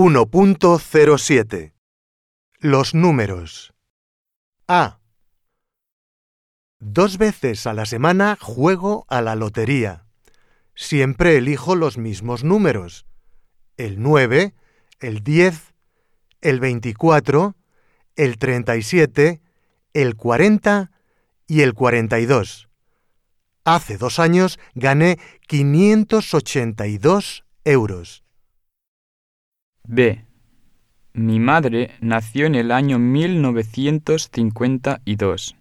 1.07 Los números A. Dos veces a la semana juego a la lotería. Siempre elijo los mismos números. El 9, el 10, el 24, el 37, el 40 y el 42. Hace dos años gané 582 euros. B. Mi madre nació en el año 1952.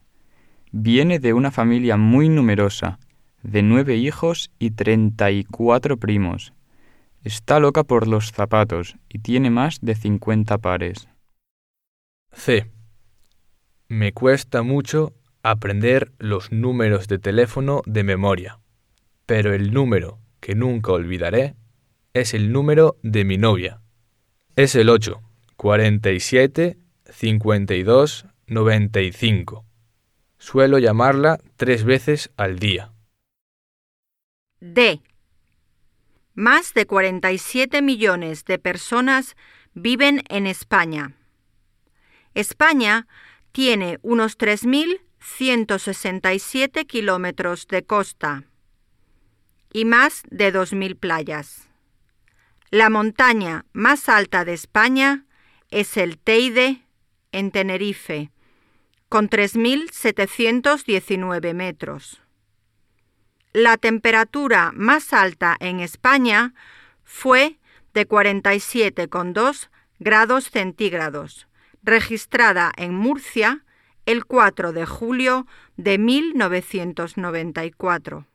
Viene de una familia muy numerosa, de nueve hijos y treinta y cuatro primos. Está loca por los zapatos y tiene más de cincuenta pares. C. Me cuesta mucho aprender los números de teléfono de memoria, pero el número que nunca olvidaré es el número de mi novia. Es el 8, 47, 52, 95. Suelo llamarla tres veces al día. D. Más de 47 millones de personas viven en España. España tiene unos 3.167 kilómetros de costa y más de 2.000 playas. La montaña más alta de España es el Teide, en Tenerife, con 3.719 metros. La temperatura más alta en España fue de 47,2 grados centígrados, registrada en Murcia el 4 de julio de 1994.